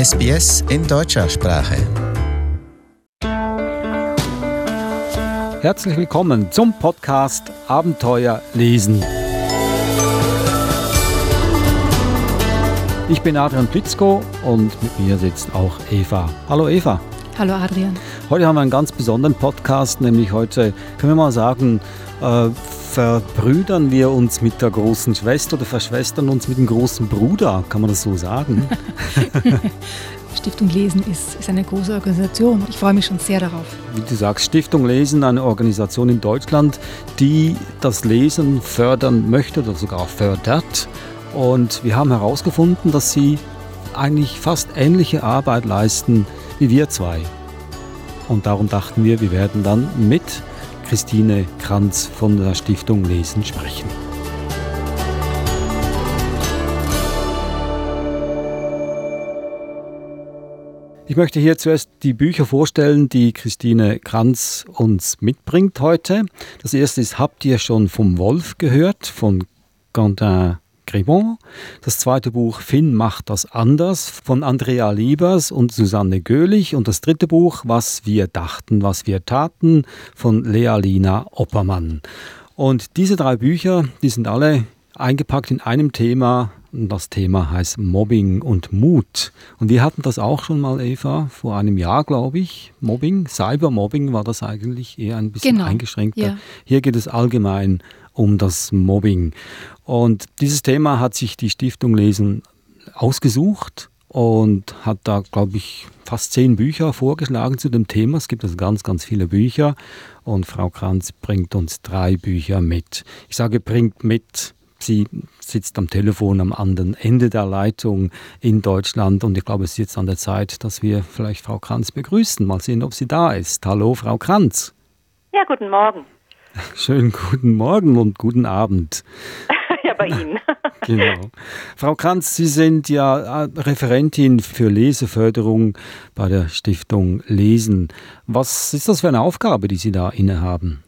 SBS in deutscher Sprache. Herzlich willkommen zum Podcast Abenteuer lesen. Ich bin Adrian Plitzko und mit mir sitzt auch Eva. Hallo Eva. Hallo Adrian. Heute haben wir einen ganz besonderen Podcast, nämlich heute können wir mal sagen, äh, verbrüdern wir uns mit der großen Schwester oder verschwestern uns mit dem großen Bruder, kann man das so sagen? Stiftung Lesen ist, ist eine große Organisation. Ich freue mich schon sehr darauf. Wie du sagst, Stiftung Lesen, eine Organisation in Deutschland, die das Lesen fördern möchte oder sogar fördert. Und wir haben herausgefunden, dass sie eigentlich fast ähnliche Arbeit leisten wie wir zwei. Und darum dachten wir, wir werden dann mit Christine Kranz von der Stiftung Lesen sprechen. Ich möchte hier zuerst die Bücher vorstellen, die Christine Kranz uns mitbringt heute. Das erste ist Habt ihr schon vom Wolf gehört von Quentin Grimont. Das zweite Buch Finn macht das anders von Andrea Liebers und Susanne Göhlich. Und das dritte Buch Was wir dachten, was wir taten von Lea Lina Oppermann. Und diese drei Bücher, die sind alle eingepackt in einem Thema. Und das Thema heißt Mobbing und Mut. Und wir hatten das auch schon mal, Eva, vor einem Jahr, glaube ich. Mobbing, Cybermobbing war das eigentlich eher ein bisschen genau. eingeschränkter. Ja. Hier geht es allgemein um das Mobbing. Und dieses Thema hat sich die Stiftung Lesen ausgesucht und hat da, glaube ich, fast zehn Bücher vorgeschlagen zu dem Thema. Es gibt also ganz, ganz viele Bücher und Frau Kranz bringt uns drei Bücher mit. Ich sage, bringt mit. Sie sitzt am Telefon am anderen Ende der Leitung in Deutschland und ich glaube, es ist jetzt an der Zeit, dass wir vielleicht Frau Kranz begrüßen. Mal sehen, ob sie da ist. Hallo, Frau Kranz. Ja, guten Morgen. Schönen guten Morgen und guten Abend. ja, bei Ihnen. genau. Frau Kranz, Sie sind ja äh, Referentin für Leseförderung bei der Stiftung Lesen. Was ist das für eine Aufgabe, die Sie da innehaben?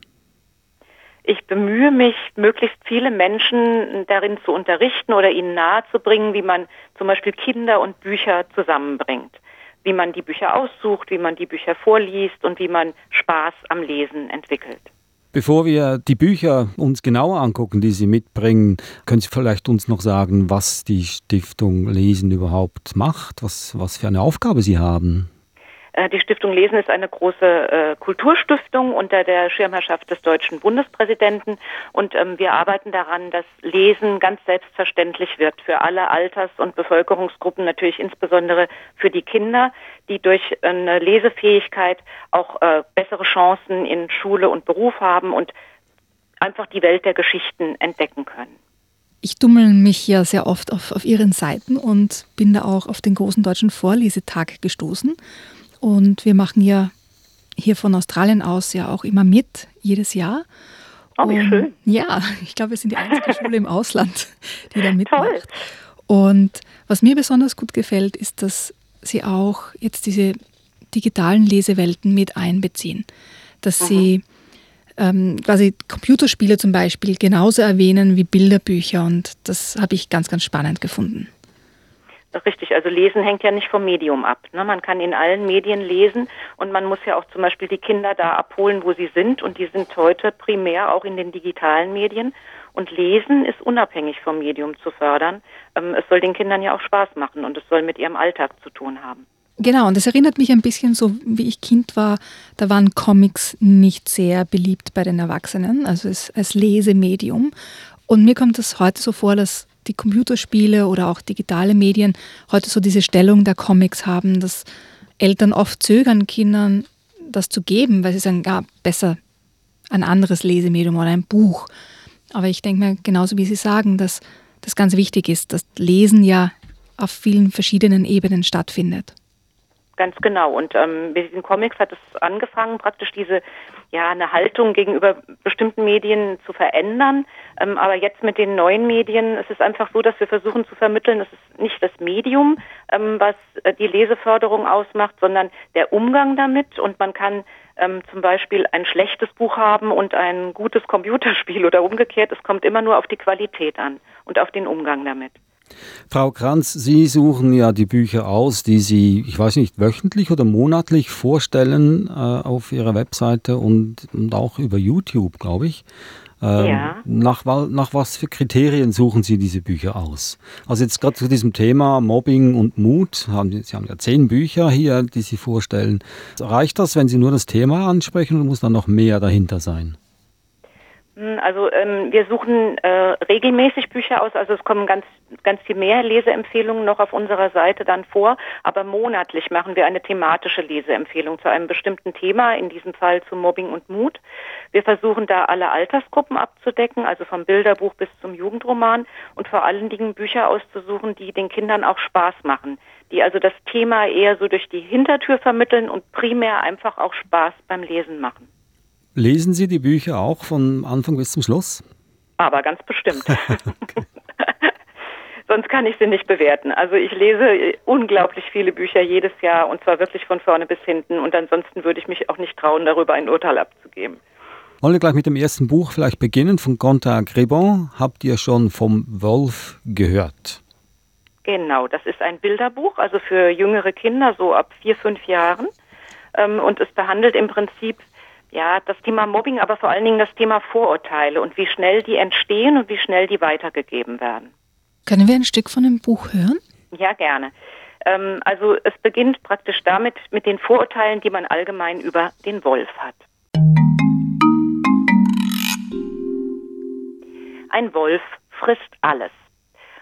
Ich bemühe mich, möglichst viele Menschen darin zu unterrichten oder ihnen nahezubringen, wie man zum Beispiel Kinder und Bücher zusammenbringt. Wie man die Bücher aussucht, wie man die Bücher vorliest und wie man Spaß am Lesen entwickelt. Bevor wir die Bücher uns genauer angucken, die Sie mitbringen, können Sie vielleicht uns noch sagen, was die Stiftung Lesen überhaupt macht, was, was für eine Aufgabe Sie haben? Äh, die Stiftung Lesen ist eine große äh, Kulturstiftung unter der Schirmherrschaft des deutschen Bundespräsidenten und ähm, wir arbeiten daran, dass Lesen ganz selbstverständlich wird für alle Alters- und Bevölkerungsgruppen, natürlich insbesondere für die Kinder, die durch eine Lesefähigkeit auch äh, bessere Chancen in Schule und Beruf haben und einfach die Welt der Geschichten entdecken können. Ich dummel mich ja sehr oft auf, auf Ihren Seiten und bin da auch auf den großen deutschen Vorlesetag gestoßen. Und wir machen ja hier von Australien aus ja auch immer mit, jedes Jahr. Oh, wie schön. Ja, ich glaube, wir sind die einzige Schule im Ausland, die da mitmacht. Toll. Und was mir besonders gut gefällt, ist, dass sie auch jetzt diese digitalen Lesewelten mit einbeziehen. Dass mhm. sie ähm, quasi Computerspiele zum Beispiel genauso erwähnen wie Bilderbücher. Und das habe ich ganz, ganz spannend gefunden. Richtig, also Lesen hängt ja nicht vom Medium ab. Ne? Man kann in allen Medien lesen und man muss ja auch zum Beispiel die Kinder da abholen, wo sie sind und die sind heute primär auch in den digitalen Medien. Und Lesen ist unabhängig vom Medium zu fördern. Ähm, es soll den Kindern ja auch Spaß machen und es soll mit ihrem Alltag zu tun haben. Genau, und das erinnert mich ein bisschen so, wie ich Kind war, da waren Comics nicht sehr beliebt bei den Erwachsenen, also als, Lesemedium. Und mir kommt es heute so vor, dass die Computerspiele oder auch digitale Medien heute so diese Stellung der Comics haben, dass Eltern oft zögern, Kindern das zu geben, weil sie sagen, ja, besser ein anderes Lesemedium oder ein Buch. Aber ich denke mir, genauso wie Sie sagen, dass das ganz wichtig ist, dass Lesen ja auf vielen verschiedenen Ebenen stattfindet. Ganz genau. Und ähm, mit diesen Comics hat es angefangen, praktisch diese ja eine Haltung gegenüber bestimmten Medien zu verändern. Ähm, aber jetzt mit den neuen Medien ist es einfach so, dass wir versuchen zu vermitteln, es ist nicht das Medium, ähm, was äh, die Leseförderung ausmacht, sondern der Umgang damit. Und man kann ähm, zum Beispiel ein schlechtes Buch haben und ein gutes Computerspiel oder umgekehrt. Es kommt immer nur auf die Qualität an und auf den Umgang damit. Frau Kranz, Sie suchen ja die Bücher aus, die Sie, ich weiß nicht, wöchentlich oder monatlich vorstellen äh, auf Ihrer Webseite und, und auch über YouTube, glaube ich. Ähm, ja. nach, nach was für Kriterien suchen Sie diese Bücher aus? Also jetzt gerade zu diesem Thema Mobbing und Mut, haben Sie, Sie haben ja zehn Bücher hier, die Sie vorstellen. Reicht das, wenn Sie nur das Thema ansprechen oder muss da noch mehr dahinter sein? Also ähm, wir suchen äh, regelmäßig Bücher aus, also es kommen ganz ganz viel mehr Leseempfehlungen noch auf unserer Seite dann vor, aber monatlich machen wir eine thematische Leseempfehlung zu einem bestimmten Thema, in diesem Fall zu Mobbing und Mut. Wir versuchen da alle Altersgruppen abzudecken, also vom Bilderbuch bis zum Jugendroman und vor allen Dingen Bücher auszusuchen, die den Kindern auch Spaß machen, die also das Thema eher so durch die Hintertür vermitteln und primär einfach auch Spaß beim Lesen machen. Lesen Sie die Bücher auch von Anfang bis zum Schluss? Aber ganz bestimmt. Sonst kann ich sie nicht bewerten. Also ich lese unglaublich viele Bücher jedes Jahr und zwar wirklich von vorne bis hinten und ansonsten würde ich mich auch nicht trauen, darüber ein Urteil abzugeben. Wollen wir gleich mit dem ersten Buch vielleicht beginnen von Quentin Grebon. Habt ihr schon vom Wolf gehört? Genau, das ist ein Bilderbuch, also für jüngere Kinder, so ab vier, fünf Jahren. Ähm, und es behandelt im Prinzip ja, das Thema Mobbing, aber vor allen Dingen das Thema Vorurteile und wie schnell die entstehen und wie schnell die weitergegeben werden. Können wir ein Stück von dem Buch hören? Ja, gerne. Ähm, also es beginnt praktisch damit mit den Vorurteilen, die man allgemein über den Wolf hat. Ein Wolf frisst alles.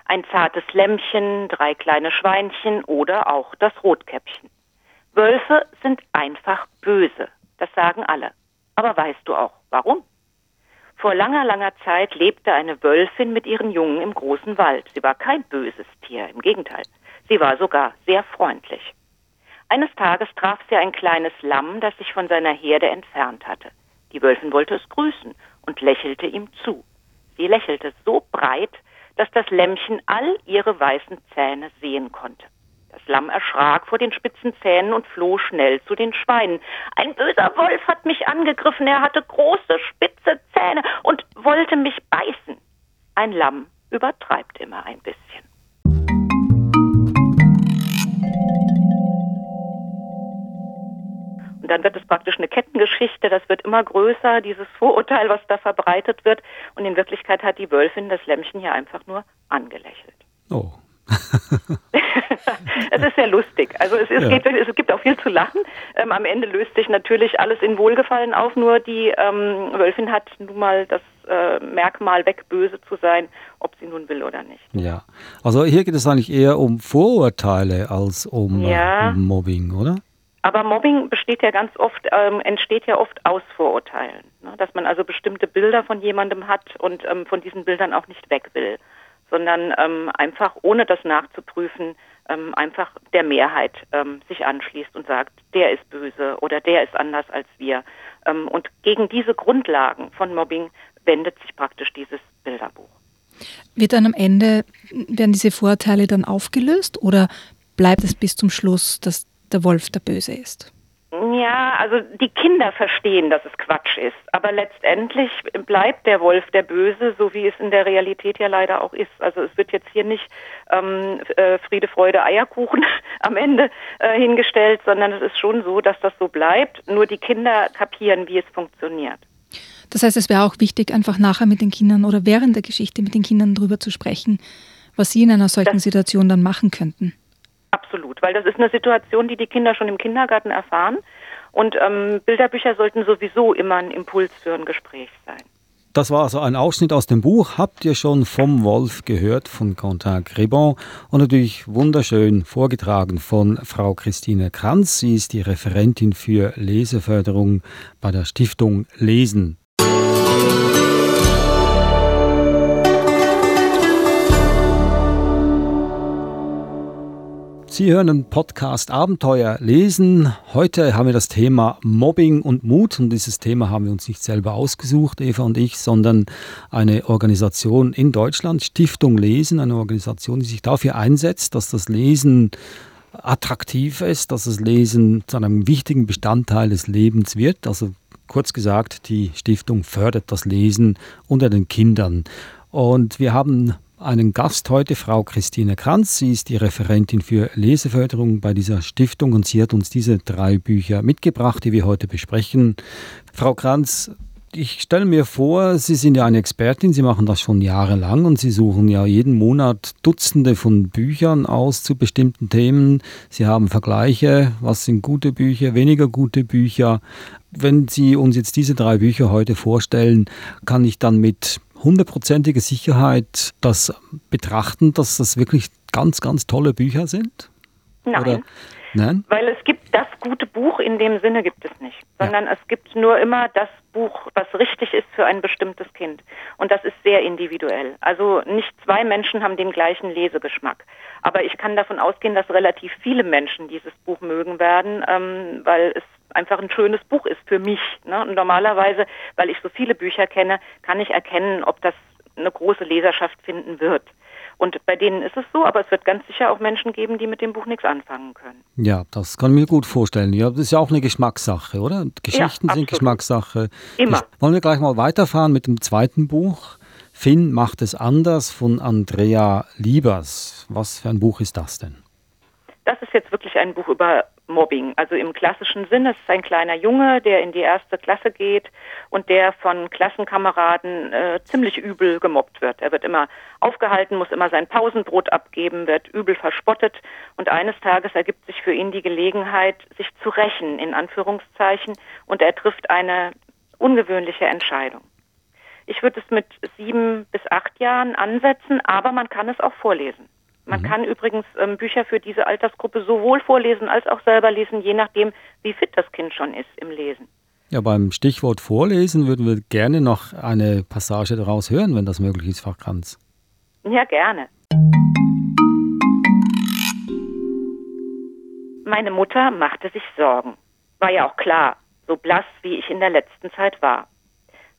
Ein zartes Lämmchen, drei kleine Schweinchen oder auch das Rotkäppchen. Wölfe sind einfach böse, das sagen alle. Aber weißt du auch, warum? Vor langer, langer Zeit lebte eine Wölfin mit ihren Jungen im großen Wald. Sie war kein böses Tier, im Gegenteil. Sie war sogar sehr freundlich. Eines Tages traf sie ein kleines Lamm, das sich von seiner Herde entfernt hatte. Die Wölfin wollte es grüßen und lächelte ihm zu. Sie lächelte so breit, dass das Lämmchen all ihre weißen Zähne sehen konnte. Das Lamm erschrak vor den spitzen Zähnen und floh schnell zu den Schweinen. Ein böser Wolf hat mich angegriffen, er hatte große, spitze Zähne und wollte mich beißen. Ein Lamm übertreibt immer ein bisschen. Und dann wird es praktisch eine Kettengeschichte, das wird immer größer, dieses Vorurteil, was da verbreitet wird. Und in Wirklichkeit hat die Wölfin das Lämmchen hier einfach nur angelächelt. Oh, es ist sehr lustig. Also es, ist, ja. geht, es gibt auch viel zu lachen. Ähm, am Ende löst sich natürlich alles in Wohlgefallen auf, nur die ähm, Wölfin hat nun mal das äh, Merkmal weg, böse zu sein, ob sie nun will oder nicht. Ja, also hier geht es eigentlich eher um Vorurteile als um äh, ja. Mobbing, oder? Aber Mobbing besteht ja ganz oft, ähm, entsteht ja oft aus Vorurteilen. Ne? Dass man also bestimmte Bilder von jemandem hat und ähm, von diesen Bildern auch nicht weg will sondern ähm, einfach ohne das nachzuprüfen, ähm, einfach der Mehrheit ähm, sich anschließt und sagt, der ist böse oder der ist anders als wir. Ähm, und gegen diese Grundlagen von Mobbing wendet sich praktisch dieses Bilderbuch. Wird dann am Ende, werden diese Vorurteile dann aufgelöst oder bleibt es bis zum Schluss, dass der Wolf der Böse ist? Ja, also die Kinder verstehen, dass es Quatsch ist. Aber letztendlich bleibt der Wolf der Böse, so wie es in der Realität ja leider auch ist. Also es wird jetzt hier nicht ähm, äh, Friede, Freude, Eierkuchen am Ende äh, hingestellt, sondern es ist schon so, dass das so bleibt. Nur die Kinder kapieren, wie es funktioniert. Das heißt, es wäre auch wichtig, einfach nachher mit den Kindern oder während der Geschichte mit den Kindern darüber zu sprechen, was sie in einer solchen das Situation dann machen könnten. Absolut, weil das ist eine Situation, die die Kinder schon im Kindergarten erfahren. Und ähm, Bilderbücher sollten sowieso immer ein Impuls für ein Gespräch sein. Das war also ein Ausschnitt aus dem Buch. Habt ihr schon vom Wolf gehört von Quentin Grebon und natürlich wunderschön vorgetragen von Frau Christine Kranz. Sie ist die Referentin für Leseförderung bei der Stiftung Lesen. Sie hören den Podcast Abenteuer lesen. Heute haben wir das Thema Mobbing und Mut. Und dieses Thema haben wir uns nicht selber ausgesucht, Eva und ich, sondern eine Organisation in Deutschland, Stiftung Lesen, eine Organisation, die sich dafür einsetzt, dass das Lesen attraktiv ist, dass das Lesen zu einem wichtigen Bestandteil des Lebens wird. Also kurz gesagt, die Stiftung fördert das Lesen unter den Kindern. Und wir haben einen Gast heute, Frau Christine Kranz. Sie ist die Referentin für Leseförderung bei dieser Stiftung und sie hat uns diese drei Bücher mitgebracht, die wir heute besprechen. Frau Kranz, ich stelle mir vor, Sie sind ja eine Expertin, Sie machen das schon jahrelang und Sie suchen ja jeden Monat Dutzende von Büchern aus zu bestimmten Themen. Sie haben Vergleiche, was sind gute Bücher, weniger gute Bücher. Wenn Sie uns jetzt diese drei Bücher heute vorstellen, kann ich dann mit hundertprozentiger Sicherheit das betrachten, dass das wirklich ganz, ganz tolle Bücher sind? Nein. Oder, nein? Weil es gibt das gute Buch in dem Sinne gibt es nicht, sondern ja. es gibt nur immer das Buch, was richtig ist für ein bestimmtes Kind. Und das ist sehr individuell. Also nicht zwei Menschen haben den gleichen Lesegeschmack. Aber ich kann davon ausgehen, dass relativ viele Menschen dieses Buch mögen werden, ähm, weil es einfach ein schönes Buch ist für mich. Ne? Und normalerweise, weil ich so viele Bücher kenne, kann ich erkennen, ob das eine große Leserschaft finden wird. Und bei denen ist es so, aber es wird ganz sicher auch Menschen geben, die mit dem Buch nichts anfangen können. Ja, das kann ich mir gut vorstellen. Ja, das ist ja auch eine Geschmackssache, oder? Geschichten ja, sind Geschmackssache. Immer. Ich, wollen wir gleich mal weiterfahren mit dem zweiten Buch? Finn macht es anders von Andrea Liebers. Was für ein Buch ist das denn? Das ist jetzt wirklich ein Buch über Mobbing. Also im klassischen Sinne, es ist ein kleiner Junge, der in die erste Klasse geht und der von Klassenkameraden äh, ziemlich übel gemobbt wird. Er wird immer aufgehalten, muss immer sein Pausenbrot abgeben, wird übel verspottet und eines Tages ergibt sich für ihn die Gelegenheit, sich zu rächen, in Anführungszeichen, und er trifft eine ungewöhnliche Entscheidung. Ich würde es mit sieben bis acht Jahren ansetzen, aber man kann es auch vorlesen. Man mhm. kann übrigens ähm, Bücher für diese Altersgruppe sowohl vorlesen als auch selber lesen, je nachdem, wie fit das Kind schon ist im Lesen. Ja, beim Stichwort Vorlesen würden wir gerne noch eine Passage daraus hören, wenn das möglich ist, Frau Kranz. Ja, gerne. Meine Mutter machte sich Sorgen. War ja auch klar, so blass wie ich in der letzten Zeit war.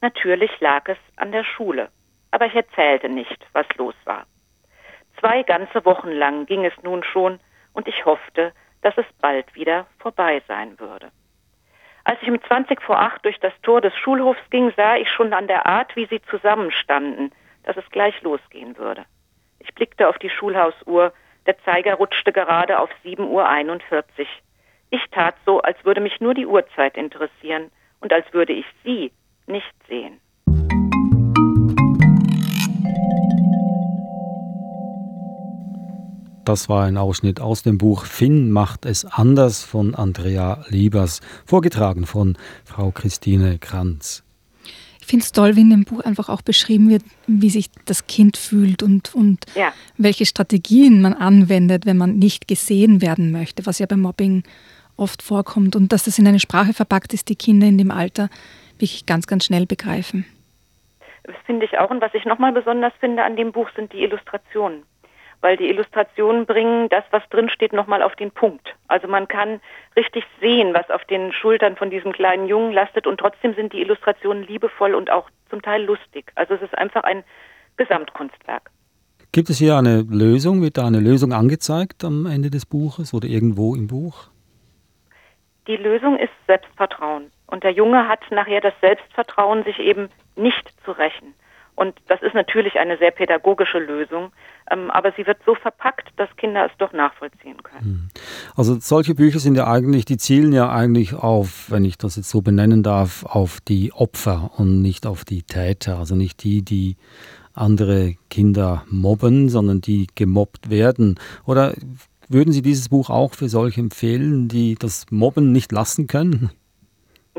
Natürlich lag es an der Schule, aber ich erzählte nicht, was los war. Zwei ganze Wochen lang ging es nun schon, und ich hoffte, dass es bald wieder vorbei sein würde. Als ich um 20 vor acht durch das Tor des Schulhofs ging, sah ich schon an der Art, wie sie zusammenstanden, dass es gleich losgehen würde. Ich blickte auf die Schulhausuhr, der Zeiger rutschte gerade auf 7.41 Uhr. Ich tat so, als würde mich nur die Uhrzeit interessieren und als würde ich sie nicht sehen. Das war ein Ausschnitt aus dem Buch Finn macht es anders von Andrea Liebers, vorgetragen von Frau Christine Kranz. Ich finde es toll, wie in dem Buch einfach auch beschrieben wird, wie sich das Kind fühlt und, und ja. welche Strategien man anwendet, wenn man nicht gesehen werden möchte, was ja beim Mobbing oft vorkommt. Und dass das in eine Sprache verpackt ist, die Kinder in dem Alter wirklich ganz, ganz schnell begreifen. Das finde ich auch. Und was ich nochmal besonders finde an dem Buch, sind die Illustrationen weil die Illustrationen bringen das, was drinsteht, nochmal auf den Punkt. Also man kann richtig sehen, was auf den Schultern von diesem kleinen Jungen lastet und trotzdem sind die Illustrationen liebevoll und auch zum Teil lustig. Also es ist einfach ein Gesamtkunstwerk. Gibt es hier eine Lösung? Wird da eine Lösung angezeigt am Ende des Buches oder irgendwo im Buch? Die Lösung ist Selbstvertrauen. Und der Junge hat nachher das Selbstvertrauen, sich eben nicht zu rächen. Und das ist natürlich eine sehr pädagogische Lösung, ähm, aber sie wird so verpackt, dass Kinder es doch nachvollziehen können. Hm. Also solche Bücher sind ja eigentlich, die zielen ja eigentlich auf, wenn ich das jetzt so benennen darf, auf die Opfer und nicht auf die Täter. Also nicht die, die andere Kinder mobben, sondern die gemobbt werden. Oder würden Sie dieses Buch auch für solche empfehlen, die das Mobben nicht lassen können?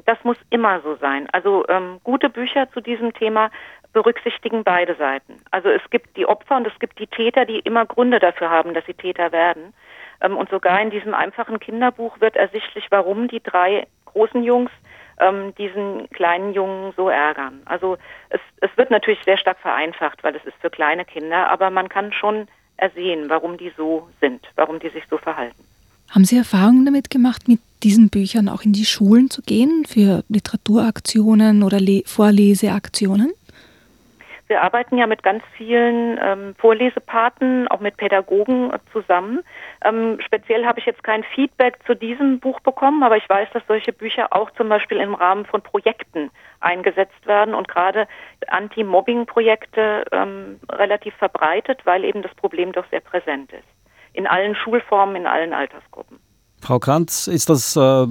Das muss immer so sein. Also ähm, gute Bücher zu diesem Thema berücksichtigen beide Seiten. Also es gibt die Opfer und es gibt die Täter, die immer Gründe dafür haben, dass sie Täter werden. Ähm, und sogar in diesem einfachen Kinderbuch wird ersichtlich, warum die drei großen Jungs ähm, diesen kleinen Jungen so ärgern. Also es, es wird natürlich sehr stark vereinfacht, weil es ist für kleine Kinder, aber man kann schon ersehen, warum die so sind, warum die sich so verhalten. Haben Sie Erfahrungen damit gemacht, mit diesen Büchern auch in die Schulen zu gehen für Literaturaktionen oder Le Vorleseaktionen? Wir arbeiten ja mit ganz vielen ähm, Vorlesepaten, auch mit Pädagogen zusammen. Ähm, speziell habe ich jetzt kein Feedback zu diesem Buch bekommen, aber ich weiß, dass solche Bücher auch zum Beispiel im Rahmen von Projekten eingesetzt werden und gerade Anti-Mobbing-Projekte ähm, relativ verbreitet, weil eben das Problem doch sehr präsent ist. In allen Schulformen, in allen Altersgruppen. Frau Kranz, ist das äh,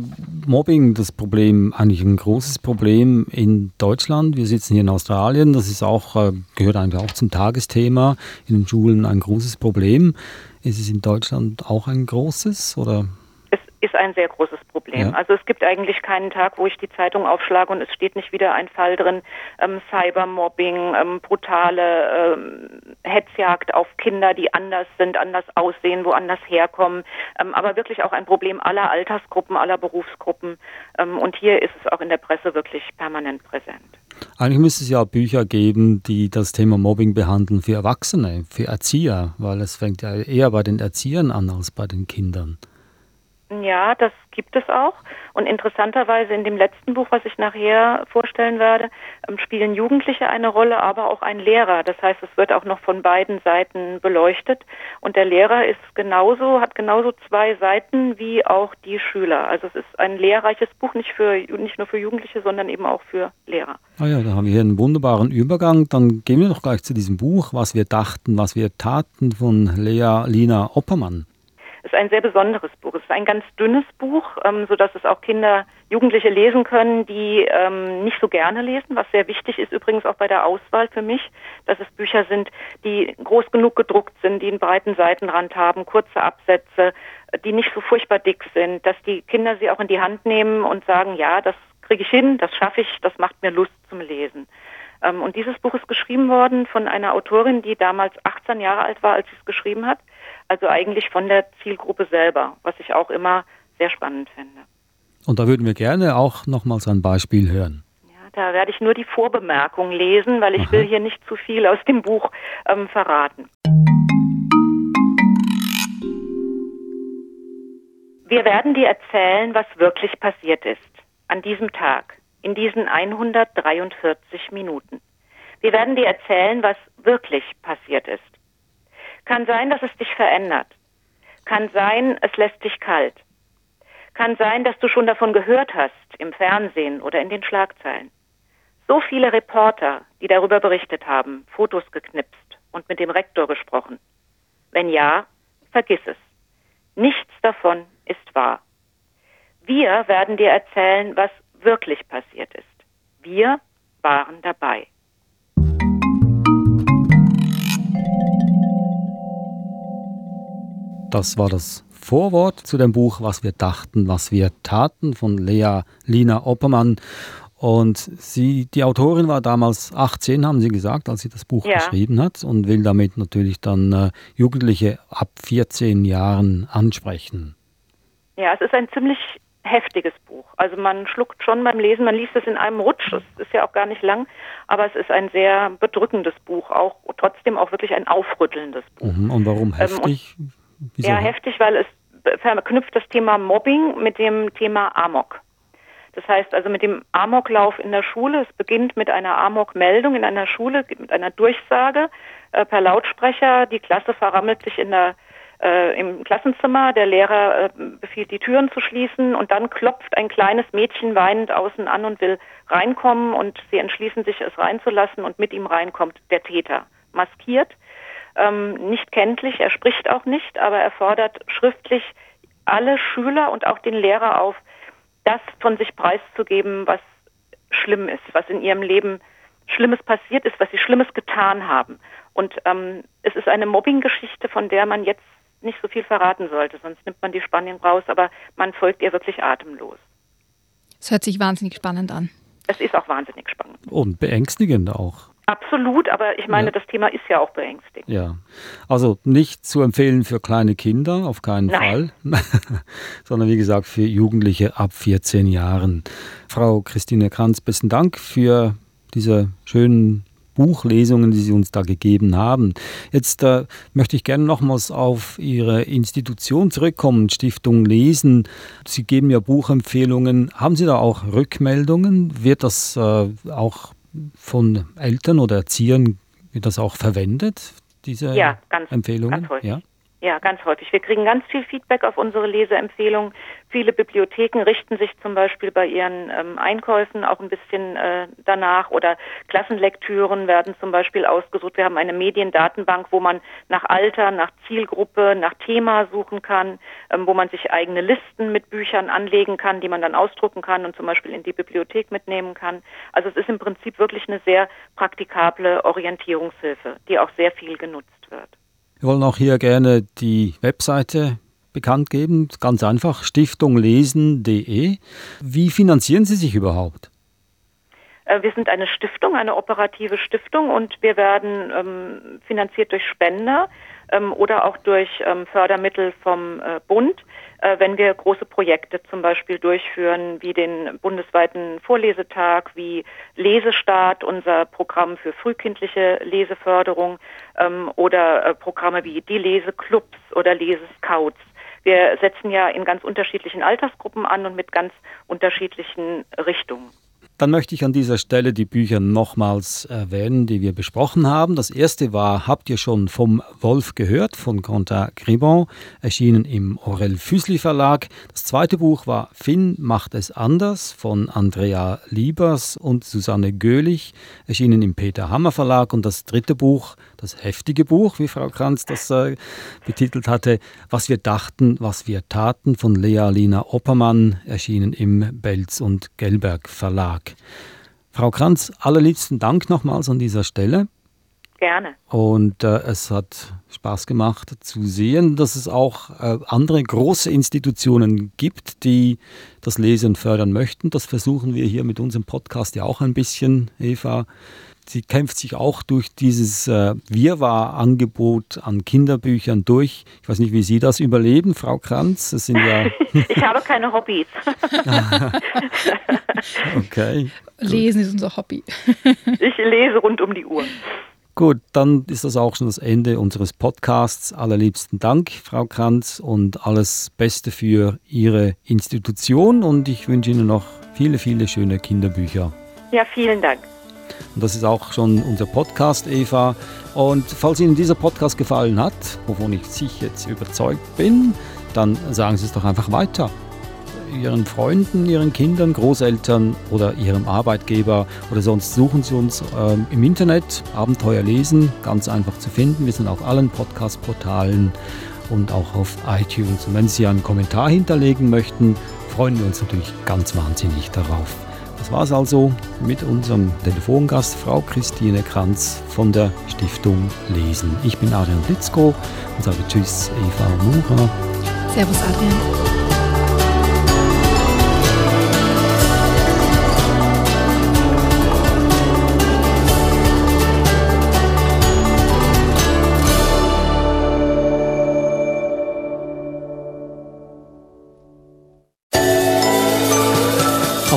Mobbing das Problem eigentlich ein großes Problem in Deutschland? Wir sitzen hier in Australien, das ist auch, äh, gehört eigentlich auch zum Tagesthema in den Schulen ein großes Problem. Ist es in Deutschland auch ein großes oder? Ist ein sehr großes Problem. Ja. Also es gibt eigentlich keinen Tag, wo ich die Zeitung aufschlage und es steht nicht wieder ein Fall drin, ähm, Cybermobbing, ähm, brutale ähm, Hetzjagd auf Kinder, die anders sind, anders aussehen, woanders herkommen, ähm, aber wirklich auch ein Problem aller Altersgruppen, aller Berufsgruppen. Ähm, und hier ist es auch in der Presse wirklich permanent präsent. Eigentlich müsste es ja Bücher geben, die das Thema Mobbing behandeln für Erwachsene, für Erzieher, weil es fängt ja eher bei den Erziehern an als bei den Kindern. Ja, das gibt es auch. Und interessanterweise in dem letzten Buch, was ich nachher vorstellen werde, ähm, spielen Jugendliche eine Rolle, aber auch ein Lehrer. Das heißt, es wird auch noch von beiden Seiten beleuchtet. Und der Lehrer ist genauso, hat genauso zwei Seiten wie auch die Schüler. Also es ist ein lehrreiches Buch, nicht für, nicht nur für Jugendliche, sondern eben auch für Lehrer. Ah ja, da haben wir hier einen wunderbaren Übergang. Dann gehen wir doch gleich zu diesem Buch, was wir dachten, was wir taten von Lea Lina Oppermann ist ein sehr besonderes Buch. Es ist ein ganz dünnes Buch, ähm, so dass es auch Kinder, Jugendliche lesen können, die ähm, nicht so gerne lesen, was sehr wichtig ist übrigens auch bei der Auswahl für mich, dass es Bücher sind, die groß genug gedruckt sind, die einen breiten Seitenrand haben, kurze Absätze, die nicht so furchtbar dick sind, dass die Kinder sie auch in die Hand nehmen und sagen, ja, das kriege ich hin, das schaffe ich, das macht mir Lust zum Lesen. Ähm, und dieses Buch ist geschrieben worden von einer Autorin, die damals 18 Jahre alt war, als sie es geschrieben hat also eigentlich von der Zielgruppe selber, was ich auch immer sehr spannend finde. Und da würden wir gerne auch nochmals ein Beispiel hören. Ja, da werde ich nur die Vorbemerkung lesen, weil ich Aha. will hier nicht zu viel aus dem Buch ähm, verraten. Wir werden dir erzählen, was wirklich passiert ist an diesem Tag, in diesen 143 Minuten. Wir werden dir erzählen, was wirklich passiert ist. Kann sein, dass es dich verändert. Kann sein, es lässt dich kalt. Kann sein, dass du schon davon gehört hast, im Fernsehen oder in den Schlagzeilen. So viele Reporter, die darüber berichtet haben, Fotos geknipst und mit dem Rektor gesprochen. Wenn ja, vergiss es. Nichts davon ist wahr. Wir werden dir erzählen, was wirklich passiert ist. Wir waren dabei. Das war das Vorwort zu dem Buch Was wir dachten, was wir taten von Lea Lina Oppermann. Und sie, die Autorin war damals 18, haben Sie gesagt, als sie das Buch ja. geschrieben hat und will damit natürlich dann äh, Jugendliche ab 14 Jahren ansprechen. Ja, es ist ein ziemlich heftiges Buch. Also man schluckt schon beim Lesen, man liest es in einem Rutsch, es ist ja auch gar nicht lang, aber es ist ein sehr bedrückendes Buch, auch trotzdem auch wirklich ein aufrüttelndes Buch. Mhm, und warum heftig? Ähm, und Wieso? Ja, heftig, weil es verknüpft das Thema Mobbing mit dem Thema Amok. Das heißt also mit dem Amoklauf in der Schule. Es beginnt mit einer Amok-Meldung in einer Schule, mit einer Durchsage äh, per Lautsprecher. Die Klasse verrammelt sich in der, äh, im Klassenzimmer. Der Lehrer äh, befiehlt, die Türen zu schließen. Und dann klopft ein kleines Mädchen weinend außen an und will reinkommen. Und sie entschließen sich, es reinzulassen. Und mit ihm reinkommt der Täter, maskiert ähm, nicht kenntlich, er spricht auch nicht, aber er fordert schriftlich alle Schüler und auch den Lehrer auf, das von sich preiszugeben, was schlimm ist, was in ihrem Leben Schlimmes passiert ist, was sie Schlimmes getan haben. Und ähm, es ist eine Mobbing-Geschichte, von der man jetzt nicht so viel verraten sollte, sonst nimmt man die Spannung raus, aber man folgt ihr wirklich atemlos. Es hört sich wahnsinnig spannend an. Es ist auch wahnsinnig spannend. Und beängstigend auch. Absolut, aber ich meine, ja. das Thema ist ja auch beängstigend. Ja, also nicht zu empfehlen für kleine Kinder, auf keinen Nein. Fall, sondern wie gesagt für Jugendliche ab 14 Jahren. Frau Christine Kranz, besten Dank für diese schönen Buchlesungen, die Sie uns da gegeben haben. Jetzt äh, möchte ich gerne nochmals auf Ihre Institution zurückkommen, Stiftung Lesen. Sie geben ja Buchempfehlungen. Haben Sie da auch Rückmeldungen? Wird das äh, auch von Eltern oder Erziehern Wird das auch verwendet, diese ja, ganz, Empfehlungen? Ganz häufig. Ja? Ja, ganz häufig. Wir kriegen ganz viel Feedback auf unsere Leseempfehlungen. Viele Bibliotheken richten sich zum Beispiel bei ihren ähm, Einkäufen auch ein bisschen äh, danach oder Klassenlektüren werden zum Beispiel ausgesucht. Wir haben eine Mediendatenbank, wo man nach Alter, nach Zielgruppe, nach Thema suchen kann, ähm, wo man sich eigene Listen mit Büchern anlegen kann, die man dann ausdrucken kann und zum Beispiel in die Bibliothek mitnehmen kann. Also es ist im Prinzip wirklich eine sehr praktikable Orientierungshilfe, die auch sehr viel genutzt wird. Wir wollen auch hier gerne die Webseite bekannt geben. Ganz einfach, stiftunglesen.de. Wie finanzieren Sie sich überhaupt? Äh, wir sind eine Stiftung, eine operative Stiftung und wir werden ähm, finanziert durch Spender ähm, oder auch durch ähm, Fördermittel vom äh, Bund, äh, wenn wir große Projekte zum Beispiel durchführen, wie den bundesweiten Vorlesetag, wie Lesestart, unser Programm für frühkindliche Leseförderung ähm, oder äh, Programme wie die Leseclubs oder Lesescouts. Wir setzen ja in ganz unterschiedlichen Altersgruppen an und mit ganz unterschiedlichen Richtungen. Dann möchte ich an dieser Stelle die Bücher nochmals erwähnen, die wir besprochen haben. Das erste war Habt ihr schon vom Wolf gehört von Quentin Gribon, erschienen im Aurel Füßli Verlag. Das zweite Buch war Finn macht es anders von Andrea Liebers und Susanne Göhlich, erschienen im Peter Hammer Verlag. Und das dritte Buch, das heftige Buch, wie Frau Kranz das äh, betitelt hatte, Was wir dachten, was wir taten von Lea Lina Oppermann, erschienen im Belz und Gelberg Verlag. Frau Kranz, allerliebsten Dank nochmals an dieser Stelle. Gerne. Und äh, es hat Spaß gemacht zu sehen, dass es auch äh, andere große Institutionen gibt, die das Lesen fördern möchten. Das versuchen wir hier mit unserem Podcast ja auch ein bisschen, Eva. Sie kämpft sich auch durch dieses äh, Wirrwarr-Angebot an Kinderbüchern durch. Ich weiß nicht, wie Sie das überleben, Frau Kranz. Das sind ja ich habe keine Hobbys. okay. Lesen ist unser Hobby. ich lese rund um die Uhr. Gut, dann ist das auch schon das Ende unseres Podcasts. Allerliebsten Dank, Frau Kranz, und alles Beste für Ihre Institution. Und ich wünsche Ihnen noch viele, viele schöne Kinderbücher. Ja, vielen Dank. Und das ist auch schon unser Podcast, Eva. Und falls Ihnen dieser Podcast gefallen hat, wovon ich sicher jetzt überzeugt bin, dann sagen Sie es doch einfach weiter. Ihren Freunden, Ihren Kindern, Großeltern oder Ihrem Arbeitgeber oder sonst suchen Sie uns ähm, im Internet. Abenteuer lesen, ganz einfach zu finden. Wir sind auf allen Podcast-Portalen und auch auf iTunes. Und wenn Sie einen Kommentar hinterlegen möchten, freuen wir uns natürlich ganz wahnsinnig darauf. Das war es also mit unserem Telefongast Frau Christine Kranz von der Stiftung Lesen. Ich bin Adrian Blitzko und sage Tschüss, Eva Murer. Servus, Adrian.